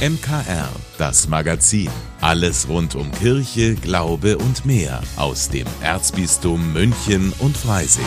MKR, das Magazin. Alles rund um Kirche, Glaube und mehr aus dem Erzbistum München und Freising.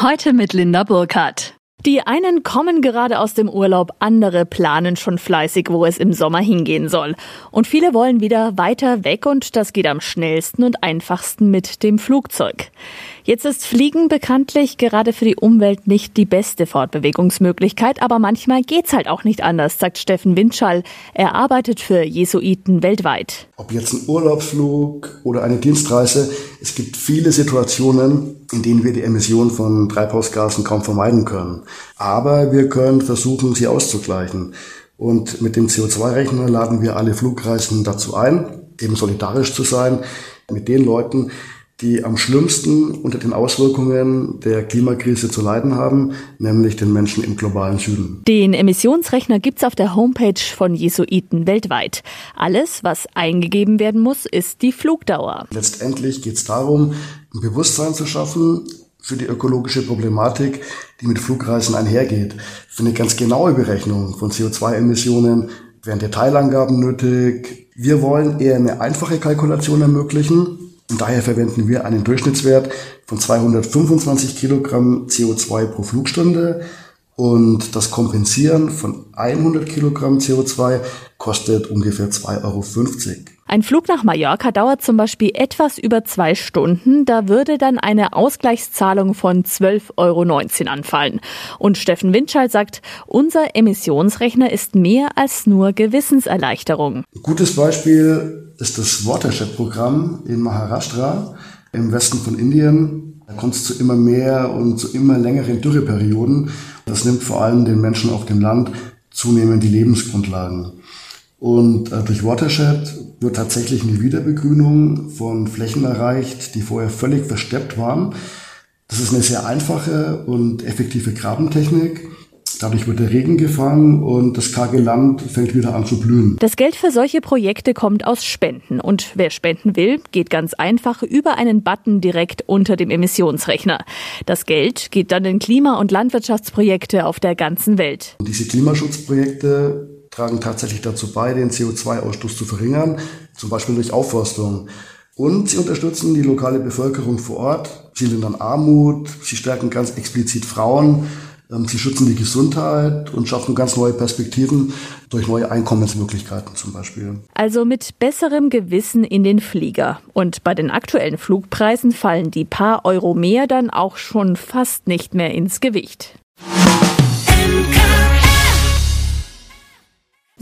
Heute mit Linda Burkhardt. Die einen kommen gerade aus dem Urlaub, andere planen schon fleißig, wo es im Sommer hingehen soll. Und viele wollen wieder weiter weg und das geht am schnellsten und einfachsten mit dem Flugzeug. Jetzt ist Fliegen bekanntlich gerade für die Umwelt nicht die beste Fortbewegungsmöglichkeit, aber manchmal geht's halt auch nicht anders, sagt Steffen Windschall. Er arbeitet für Jesuiten weltweit. Ob jetzt ein Urlaubsflug oder eine Dienstreise, es gibt viele Situationen, in denen wir die Emission von Treibhausgasen kaum vermeiden können. Aber wir können versuchen, sie auszugleichen. Und mit dem CO2-Rechner laden wir alle Flugreisen dazu ein, eben solidarisch zu sein mit den Leuten, die am schlimmsten unter den Auswirkungen der Klimakrise zu leiden haben, nämlich den Menschen im globalen Süden. Den Emissionsrechner gibt's auf der Homepage von Jesuiten weltweit. Alles, was eingegeben werden muss, ist die Flugdauer. Letztendlich geht es darum, ein Bewusstsein zu schaffen für die ökologische Problematik, die mit Flugreisen einhergeht. Für eine ganz genaue Berechnung von CO2-Emissionen werden Detailangaben nötig. Wir wollen eher eine einfache Kalkulation ermöglichen, und daher verwenden wir einen Durchschnittswert von 225 Kilogramm CO2 pro Flugstunde. Und das Kompensieren von 100 Kilogramm CO2 kostet ungefähr 2,50 Euro. Ein Flug nach Mallorca dauert zum Beispiel etwas über zwei Stunden. Da würde dann eine Ausgleichszahlung von 12,19 Euro anfallen. Und Steffen Windschall sagt, unser Emissionsrechner ist mehr als nur Gewissenserleichterung. Gutes Beispiel ist das Watershed-Programm in Maharashtra im Westen von Indien. Da kommt es zu immer mehr und zu immer längeren Dürreperioden. Das nimmt vor allem den Menschen auf dem Land zunehmend die Lebensgrundlagen. Und äh, durch Watershed wird tatsächlich eine Wiederbegrünung von Flächen erreicht, die vorher völlig versteppt waren. Das ist eine sehr einfache und effektive Grabentechnik. Dadurch wird der Regen gefangen und das karge Land fängt wieder an zu blühen. Das Geld für solche Projekte kommt aus Spenden. Und wer spenden will, geht ganz einfach über einen Button direkt unter dem Emissionsrechner. Das Geld geht dann in Klima- und Landwirtschaftsprojekte auf der ganzen Welt. Und diese Klimaschutzprojekte tragen tatsächlich dazu bei, den CO2-Ausstoß zu verringern, zum Beispiel durch Aufforstung. Und sie unterstützen die lokale Bevölkerung vor Ort. Sie lindern Armut, sie stärken ganz explizit Frauen, ähm, sie schützen die Gesundheit und schaffen ganz neue Perspektiven durch neue Einkommensmöglichkeiten zum Beispiel. Also mit besserem Gewissen in den Flieger. Und bei den aktuellen Flugpreisen fallen die paar Euro mehr dann auch schon fast nicht mehr ins Gewicht.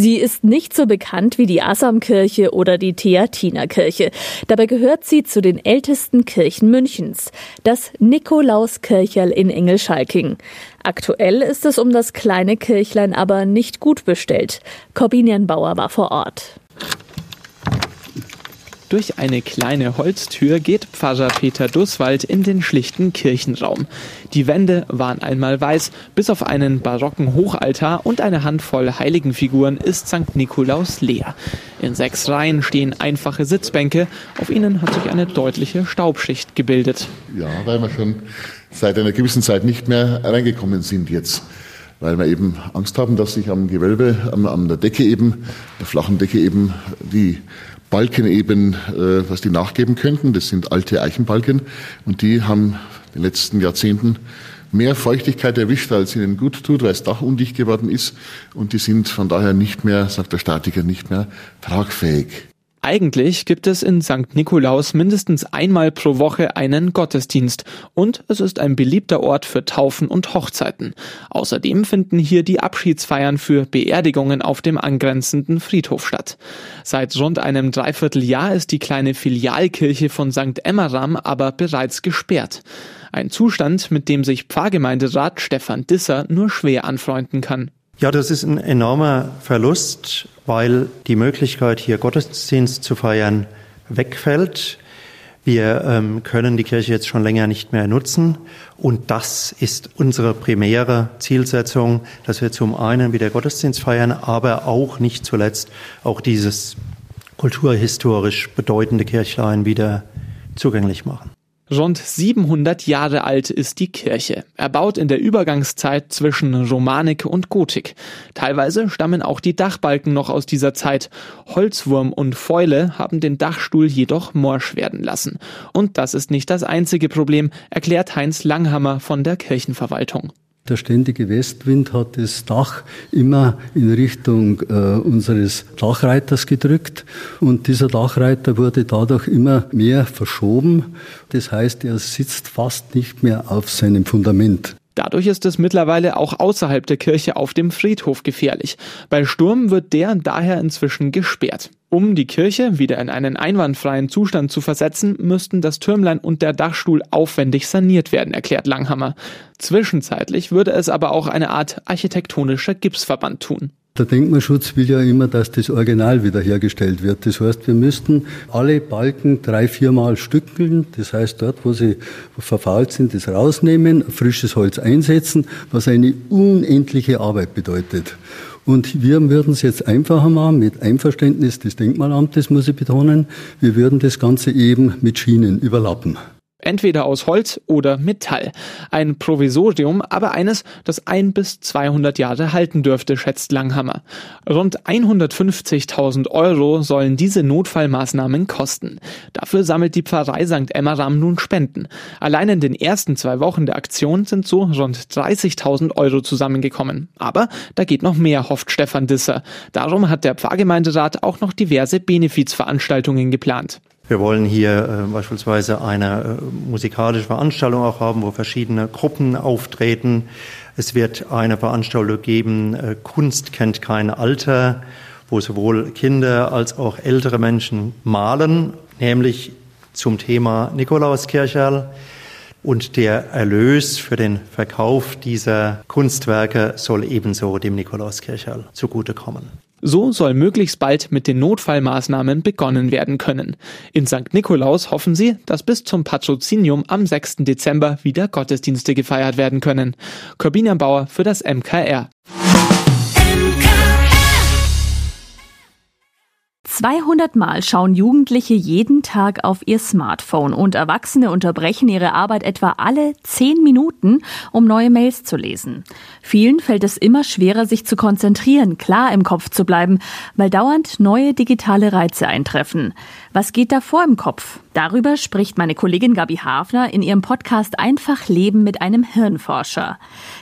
Sie ist nicht so bekannt wie die Assamkirche oder die Theatinerkirche. Dabei gehört sie zu den ältesten Kirchen Münchens, das Nikolauskircherl in Engelschalking. Aktuell ist es um das kleine Kirchlein aber nicht gut bestellt. Corbinian Bauer war vor Ort. Durch eine kleine Holztür geht Pfarrer Peter Dusswald in den schlichten Kirchenraum. Die Wände waren einmal weiß, bis auf einen barocken Hochaltar und eine Handvoll Heiligenfiguren ist St. Nikolaus leer. In sechs Reihen stehen einfache Sitzbänke, auf ihnen hat sich eine deutliche Staubschicht gebildet. Ja, weil wir schon seit einer gewissen Zeit nicht mehr reingekommen sind jetzt weil wir eben Angst haben, dass sich am Gewölbe, an, an der Decke eben, der flachen Decke eben, die Balken eben, äh, was die nachgeben könnten. Das sind alte Eichenbalken und die haben in den letzten Jahrzehnten mehr Feuchtigkeit erwischt, als ihnen gut tut, weil das Dach undicht geworden ist und die sind von daher nicht mehr, sagt der Statiker, nicht mehr tragfähig. Eigentlich gibt es in St. Nikolaus mindestens einmal pro Woche einen Gottesdienst und es ist ein beliebter Ort für Taufen und Hochzeiten. Außerdem finden hier die Abschiedsfeiern für Beerdigungen auf dem angrenzenden Friedhof statt. Seit rund einem Dreivierteljahr ist die kleine Filialkirche von St. Emmeram aber bereits gesperrt. Ein Zustand, mit dem sich Pfarrgemeinderat Stefan Disser nur schwer anfreunden kann. Ja, das ist ein enormer Verlust, weil die Möglichkeit, hier Gottesdienst zu feiern, wegfällt. Wir ähm, können die Kirche jetzt schon länger nicht mehr nutzen. Und das ist unsere primäre Zielsetzung, dass wir zum einen wieder Gottesdienst feiern, aber auch nicht zuletzt auch dieses kulturhistorisch bedeutende Kirchlein wieder zugänglich machen. Rund 700 Jahre alt ist die Kirche, erbaut in der Übergangszeit zwischen Romanik und Gotik. Teilweise stammen auch die Dachbalken noch aus dieser Zeit. Holzwurm und Fäule haben den Dachstuhl jedoch morsch werden lassen. Und das ist nicht das einzige Problem, erklärt Heinz Langhammer von der Kirchenverwaltung. Der ständige Westwind hat das Dach immer in Richtung äh, unseres Dachreiters gedrückt und dieser Dachreiter wurde dadurch immer mehr verschoben. Das heißt, er sitzt fast nicht mehr auf seinem Fundament. Dadurch ist es mittlerweile auch außerhalb der Kirche auf dem Friedhof gefährlich. Bei Sturm wird der daher inzwischen gesperrt. Um die Kirche wieder in einen einwandfreien Zustand zu versetzen, müssten das Türmlein und der Dachstuhl aufwendig saniert werden, erklärt Langhammer. Zwischenzeitlich würde es aber auch eine Art architektonischer Gipsverband tun. Der Denkmalschutz will ja immer, dass das Original wiederhergestellt wird. Das heißt, wir müssten alle Balken drei, viermal stückeln. Das heißt, dort, wo sie verfault sind, das rausnehmen, frisches Holz einsetzen, was eine unendliche Arbeit bedeutet. Und wir würden es jetzt einfacher machen, mit Einverständnis des Denkmalamtes, muss ich betonen. Wir würden das Ganze eben mit Schienen überlappen. Entweder aus Holz oder Metall. Ein Provisorium, aber eines, das ein bis 200 Jahre halten dürfte, schätzt Langhammer. Rund 150.000 Euro sollen diese Notfallmaßnahmen kosten. Dafür sammelt die Pfarrei St. Emmeram nun Spenden. Allein in den ersten zwei Wochen der Aktion sind so rund 30.000 Euro zusammengekommen. Aber da geht noch mehr, hofft Stefan Disser. Darum hat der Pfarrgemeinderat auch noch diverse Benefizveranstaltungen geplant. Wir wollen hier äh, beispielsweise eine äh, musikalische Veranstaltung auch haben, wo verschiedene Gruppen auftreten. Es wird eine Veranstaltung geben, äh, Kunst kennt kein Alter, wo sowohl Kinder als auch ältere Menschen malen, nämlich zum Thema Nikolauskircherl. Und der Erlös für den Verkauf dieser Kunstwerke soll ebenso dem Nikolauskircherl zugutekommen. So soll möglichst bald mit den Notfallmaßnahmen begonnen werden können. In St. Nikolaus hoffen sie, dass bis zum Patrozinium am 6. Dezember wieder Gottesdienste gefeiert werden können. Corbinian Bauer für das MKR. 200 Mal schauen Jugendliche jeden Tag auf ihr Smartphone und Erwachsene unterbrechen ihre Arbeit etwa alle 10 Minuten, um neue Mails zu lesen. Vielen fällt es immer schwerer, sich zu konzentrieren, klar im Kopf zu bleiben, weil dauernd neue digitale Reize eintreffen. Was geht da vor im Kopf? Darüber spricht meine Kollegin Gabi Hafner in ihrem Podcast Einfach Leben mit einem Hirnforscher.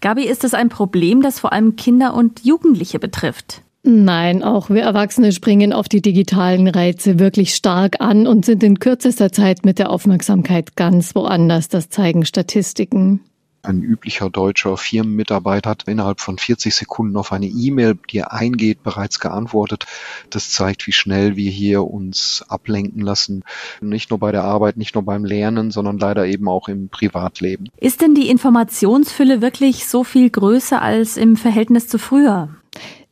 Gabi, ist es ein Problem, das vor allem Kinder und Jugendliche betrifft? Nein, auch wir Erwachsene springen auf die digitalen Reize wirklich stark an und sind in kürzester Zeit mit der Aufmerksamkeit ganz woanders. Das zeigen Statistiken. Ein üblicher deutscher Firmenmitarbeiter hat innerhalb von 40 Sekunden auf eine E-Mail, die er eingeht, bereits geantwortet. Das zeigt, wie schnell wir hier uns ablenken lassen. Nicht nur bei der Arbeit, nicht nur beim Lernen, sondern leider eben auch im Privatleben. Ist denn die Informationsfülle wirklich so viel größer als im Verhältnis zu früher?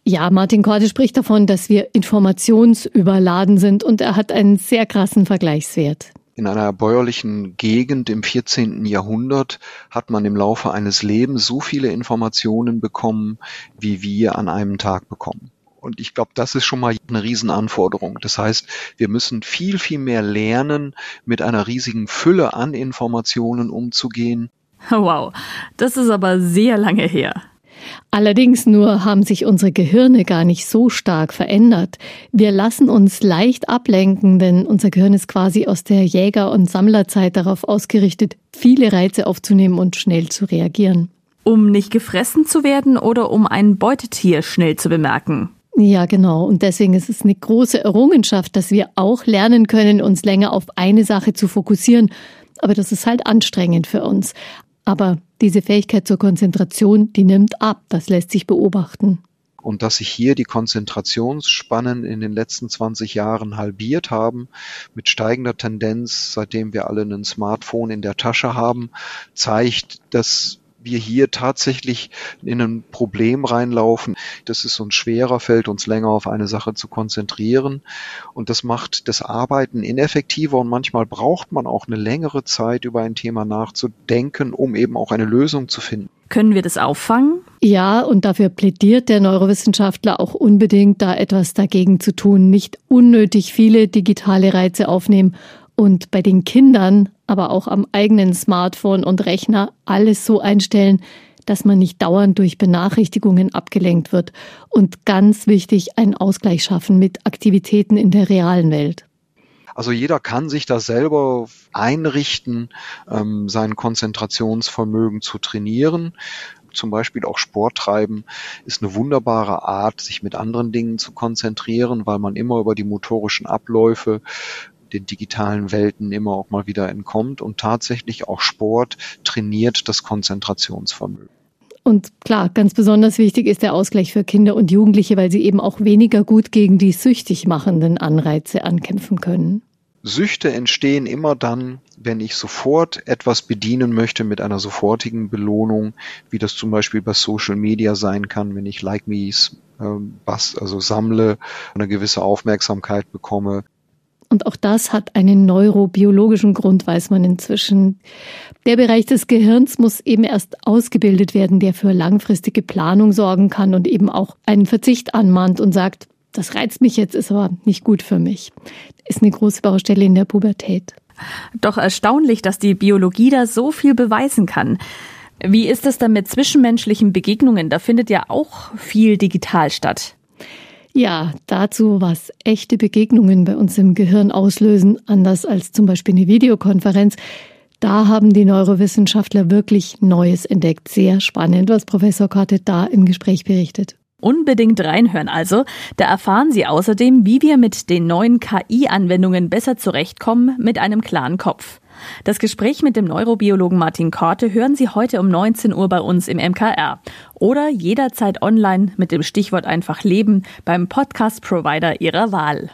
Ja, Martin Korte spricht davon, dass wir informationsüberladen sind und er hat einen sehr krassen Vergleichswert. In einer bäuerlichen Gegend im 14. Jahrhundert hat man im Laufe eines Lebens so viele Informationen bekommen, wie wir an einem Tag bekommen. Und ich glaube, das ist schon mal eine Riesenanforderung. Das heißt, wir müssen viel, viel mehr lernen, mit einer riesigen Fülle an Informationen umzugehen. Wow, das ist aber sehr lange her. Allerdings nur haben sich unsere Gehirne gar nicht so stark verändert. Wir lassen uns leicht ablenken, denn unser Gehirn ist quasi aus der Jäger- und Sammlerzeit darauf ausgerichtet, viele Reize aufzunehmen und schnell zu reagieren. Um nicht gefressen zu werden oder um ein Beutetier schnell zu bemerken. Ja, genau. Und deswegen ist es eine große Errungenschaft, dass wir auch lernen können, uns länger auf eine Sache zu fokussieren. Aber das ist halt anstrengend für uns. Aber diese Fähigkeit zur Konzentration, die nimmt ab, das lässt sich beobachten. Und dass sich hier die Konzentrationsspannen in den letzten 20 Jahren halbiert haben, mit steigender Tendenz, seitdem wir alle ein Smartphone in der Tasche haben, zeigt, dass wir hier tatsächlich in ein Problem reinlaufen. Das ist uns schwerer fällt, uns länger auf eine Sache zu konzentrieren. Und das macht das Arbeiten ineffektiver und manchmal braucht man auch eine längere Zeit, über ein Thema nachzudenken, um eben auch eine Lösung zu finden. Können wir das auffangen? Ja, und dafür plädiert der Neurowissenschaftler auch unbedingt, da etwas dagegen zu tun, nicht unnötig viele digitale Reize aufnehmen Und bei den Kindern, aber auch am eigenen Smartphone und Rechner alles so einstellen, dass man nicht dauernd durch Benachrichtigungen abgelenkt wird. Und ganz wichtig, einen Ausgleich schaffen mit Aktivitäten in der realen Welt. Also jeder kann sich das selber einrichten, ähm, sein Konzentrationsvermögen zu trainieren. Zum Beispiel auch Sport treiben ist eine wunderbare Art, sich mit anderen Dingen zu konzentrieren, weil man immer über die motorischen Abläufe den digitalen Welten immer auch mal wieder entkommt und tatsächlich auch Sport trainiert das Konzentrationsvermögen. Und klar, ganz besonders wichtig ist der Ausgleich für Kinder und Jugendliche, weil sie eben auch weniger gut gegen die süchtig machenden Anreize ankämpfen können. Süchte entstehen immer dann, wenn ich sofort etwas bedienen möchte mit einer sofortigen Belohnung, wie das zum Beispiel bei Social Media sein kann, wenn ich Like Me's äh, also sammle, eine gewisse Aufmerksamkeit bekomme. Und auch das hat einen neurobiologischen Grund, weiß man inzwischen. Der Bereich des Gehirns muss eben erst ausgebildet werden, der für langfristige Planung sorgen kann und eben auch einen Verzicht anmahnt und sagt, das reizt mich jetzt, ist aber nicht gut für mich. Ist eine große Baustelle in der Pubertät. Doch erstaunlich, dass die Biologie da so viel beweisen kann. Wie ist es dann mit zwischenmenschlichen Begegnungen? Da findet ja auch viel digital statt. Ja, dazu, was echte Begegnungen bei uns im Gehirn auslösen, anders als zum Beispiel eine Videokonferenz, da haben die Neurowissenschaftler wirklich Neues entdeckt. Sehr spannend, was Professor Korte da im Gespräch berichtet. Unbedingt reinhören also. Da erfahren Sie außerdem, wie wir mit den neuen KI-Anwendungen besser zurechtkommen mit einem klaren Kopf. Das Gespräch mit dem Neurobiologen Martin Korte hören Sie heute um 19 Uhr bei uns im MKR oder jederzeit online mit dem Stichwort einfach leben beim Podcast-Provider Ihrer Wahl.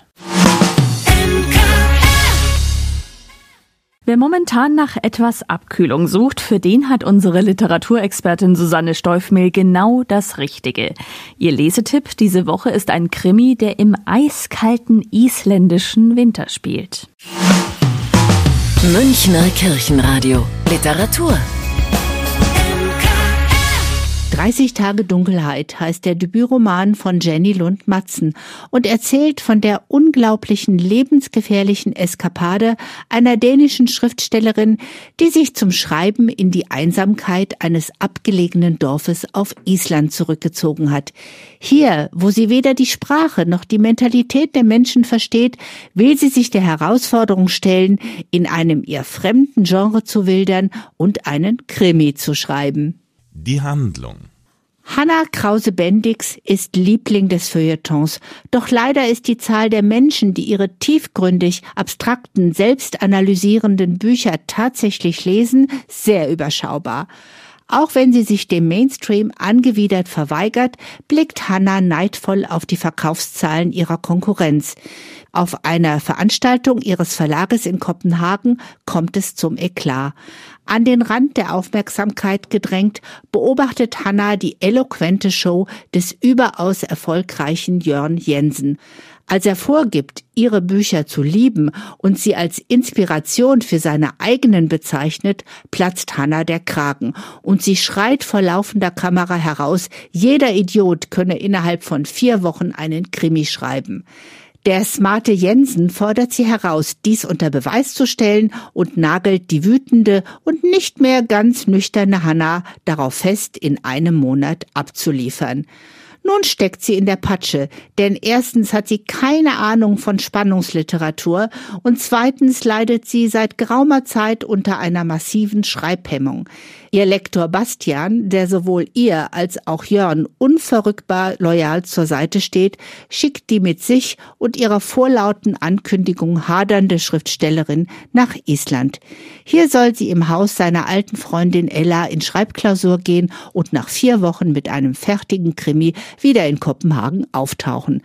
Wer momentan nach etwas Abkühlung sucht, für den hat unsere Literaturexpertin Susanne Steufmehl genau das Richtige. Ihr Lesetipp diese Woche ist ein Krimi, der im eiskalten isländischen Winter spielt. Münchner Kirchenradio. Literatur 30 Tage Dunkelheit heißt der Debütroman von Jenny Lund-Matzen und erzählt von der unglaublichen lebensgefährlichen Eskapade einer dänischen Schriftstellerin, die sich zum Schreiben in die Einsamkeit eines abgelegenen Dorfes auf Island zurückgezogen hat. Hier, wo sie weder die Sprache noch die Mentalität der Menschen versteht, will sie sich der Herausforderung stellen, in einem ihr fremden Genre zu wildern und einen Krimi zu schreiben. Die Handlung. Hanna Krause-Bendix ist Liebling des Feuilletons, doch leider ist die Zahl der Menschen, die ihre tiefgründig, abstrakten, selbstanalysierenden Bücher tatsächlich lesen, sehr überschaubar. Auch wenn sie sich dem Mainstream angewidert verweigert, blickt Hannah neidvoll auf die Verkaufszahlen ihrer Konkurrenz. Auf einer Veranstaltung ihres Verlages in Kopenhagen kommt es zum Eklat. An den Rand der Aufmerksamkeit gedrängt, beobachtet Hannah die eloquente Show des überaus erfolgreichen Jörn Jensen. Als er vorgibt, ihre Bücher zu lieben und sie als Inspiration für seine eigenen bezeichnet, platzt Hannah der Kragen und sie schreit vor laufender Kamera heraus, jeder Idiot könne innerhalb von vier Wochen einen Krimi schreiben. Der smarte Jensen fordert sie heraus, dies unter Beweis zu stellen und nagelt die wütende und nicht mehr ganz nüchterne Hanna darauf fest, in einem Monat abzuliefern. Nun steckt sie in der Patsche, denn erstens hat sie keine Ahnung von Spannungsliteratur und zweitens leidet sie seit geraumer Zeit unter einer massiven Schreibhemmung. Ihr Lektor Bastian, der sowohl ihr als auch Jörn unverrückbar loyal zur Seite steht, schickt die mit sich und ihrer vorlauten Ankündigung hadernde Schriftstellerin nach Island. Hier soll sie im Haus seiner alten Freundin Ella in Schreibklausur gehen und nach vier Wochen mit einem fertigen Krimi wieder in Kopenhagen auftauchen.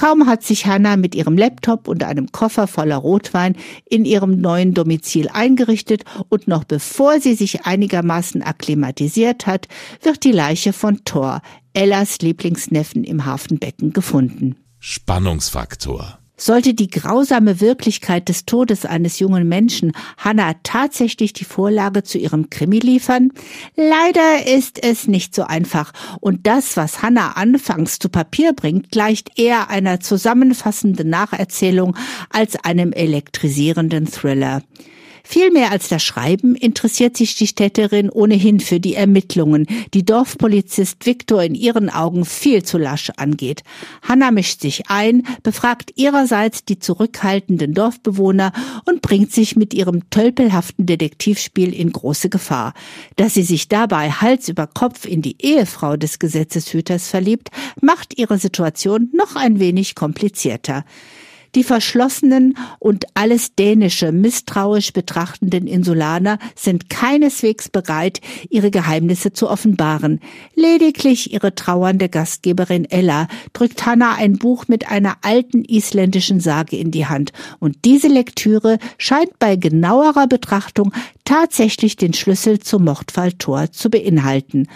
Kaum hat sich Hannah mit ihrem Laptop und einem Koffer voller Rotwein in ihrem neuen Domizil eingerichtet und noch bevor sie sich einigermaßen akklimatisiert hat, wird die Leiche von Thor, Ellas Lieblingsneffen im Hafenbecken gefunden. Spannungsfaktor. Sollte die grausame Wirklichkeit des Todes eines jungen Menschen Hannah tatsächlich die Vorlage zu ihrem Krimi liefern? Leider ist es nicht so einfach. Und das, was Hannah anfangs zu Papier bringt, gleicht eher einer zusammenfassenden Nacherzählung als einem elektrisierenden Thriller. Viel mehr als das Schreiben interessiert sich die Städterin ohnehin für die Ermittlungen, die Dorfpolizist Viktor in ihren Augen viel zu lasch angeht. Hanna mischt sich ein, befragt ihrerseits die zurückhaltenden Dorfbewohner und bringt sich mit ihrem tölpelhaften Detektivspiel in große Gefahr. Dass sie sich dabei Hals über Kopf in die Ehefrau des Gesetzeshüters verliebt, macht ihre Situation noch ein wenig komplizierter. Die verschlossenen und alles Dänische misstrauisch betrachtenden Insulaner sind keineswegs bereit, ihre Geheimnisse zu offenbaren. Lediglich ihre trauernde Gastgeberin Ella drückt Hannah ein Buch mit einer alten isländischen Sage in die Hand. Und diese Lektüre scheint bei genauerer Betrachtung tatsächlich den Schlüssel zum Mordfall Thor zu beinhalten.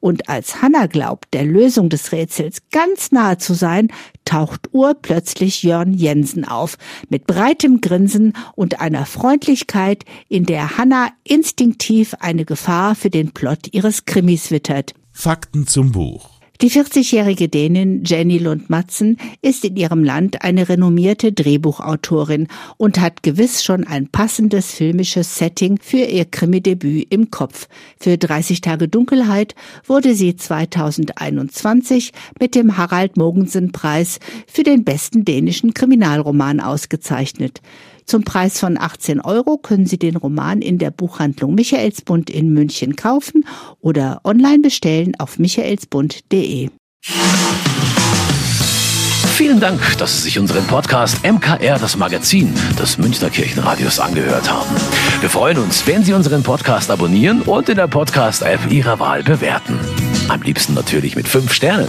Und als Hannah glaubt, der Lösung des Rätsels ganz nahe zu sein, taucht urplötzlich Jörn Jensen auf, mit breitem Grinsen und einer Freundlichkeit, in der Hannah instinktiv eine Gefahr für den Plot ihres Krimis wittert. Fakten zum Buch. Die 40-jährige Dänin Jenny Lund-Matzen ist in ihrem Land eine renommierte Drehbuchautorin und hat gewiss schon ein passendes filmisches Setting für ihr Krimi-Debüt im Kopf. Für 30 Tage Dunkelheit wurde sie 2021 mit dem Harald Mogensen-Preis für den besten dänischen Kriminalroman ausgezeichnet. Zum Preis von 18 Euro können Sie den Roman in der Buchhandlung Michaelsbund in München kaufen oder online bestellen auf michaelsbund.de. Vielen Dank, dass Sie sich unseren Podcast MKR, das Magazin des Münchner Kirchenradios, angehört haben. Wir freuen uns, wenn Sie unseren Podcast abonnieren und in der Podcast-App Ihrer Wahl bewerten. Am liebsten natürlich mit fünf Sternen.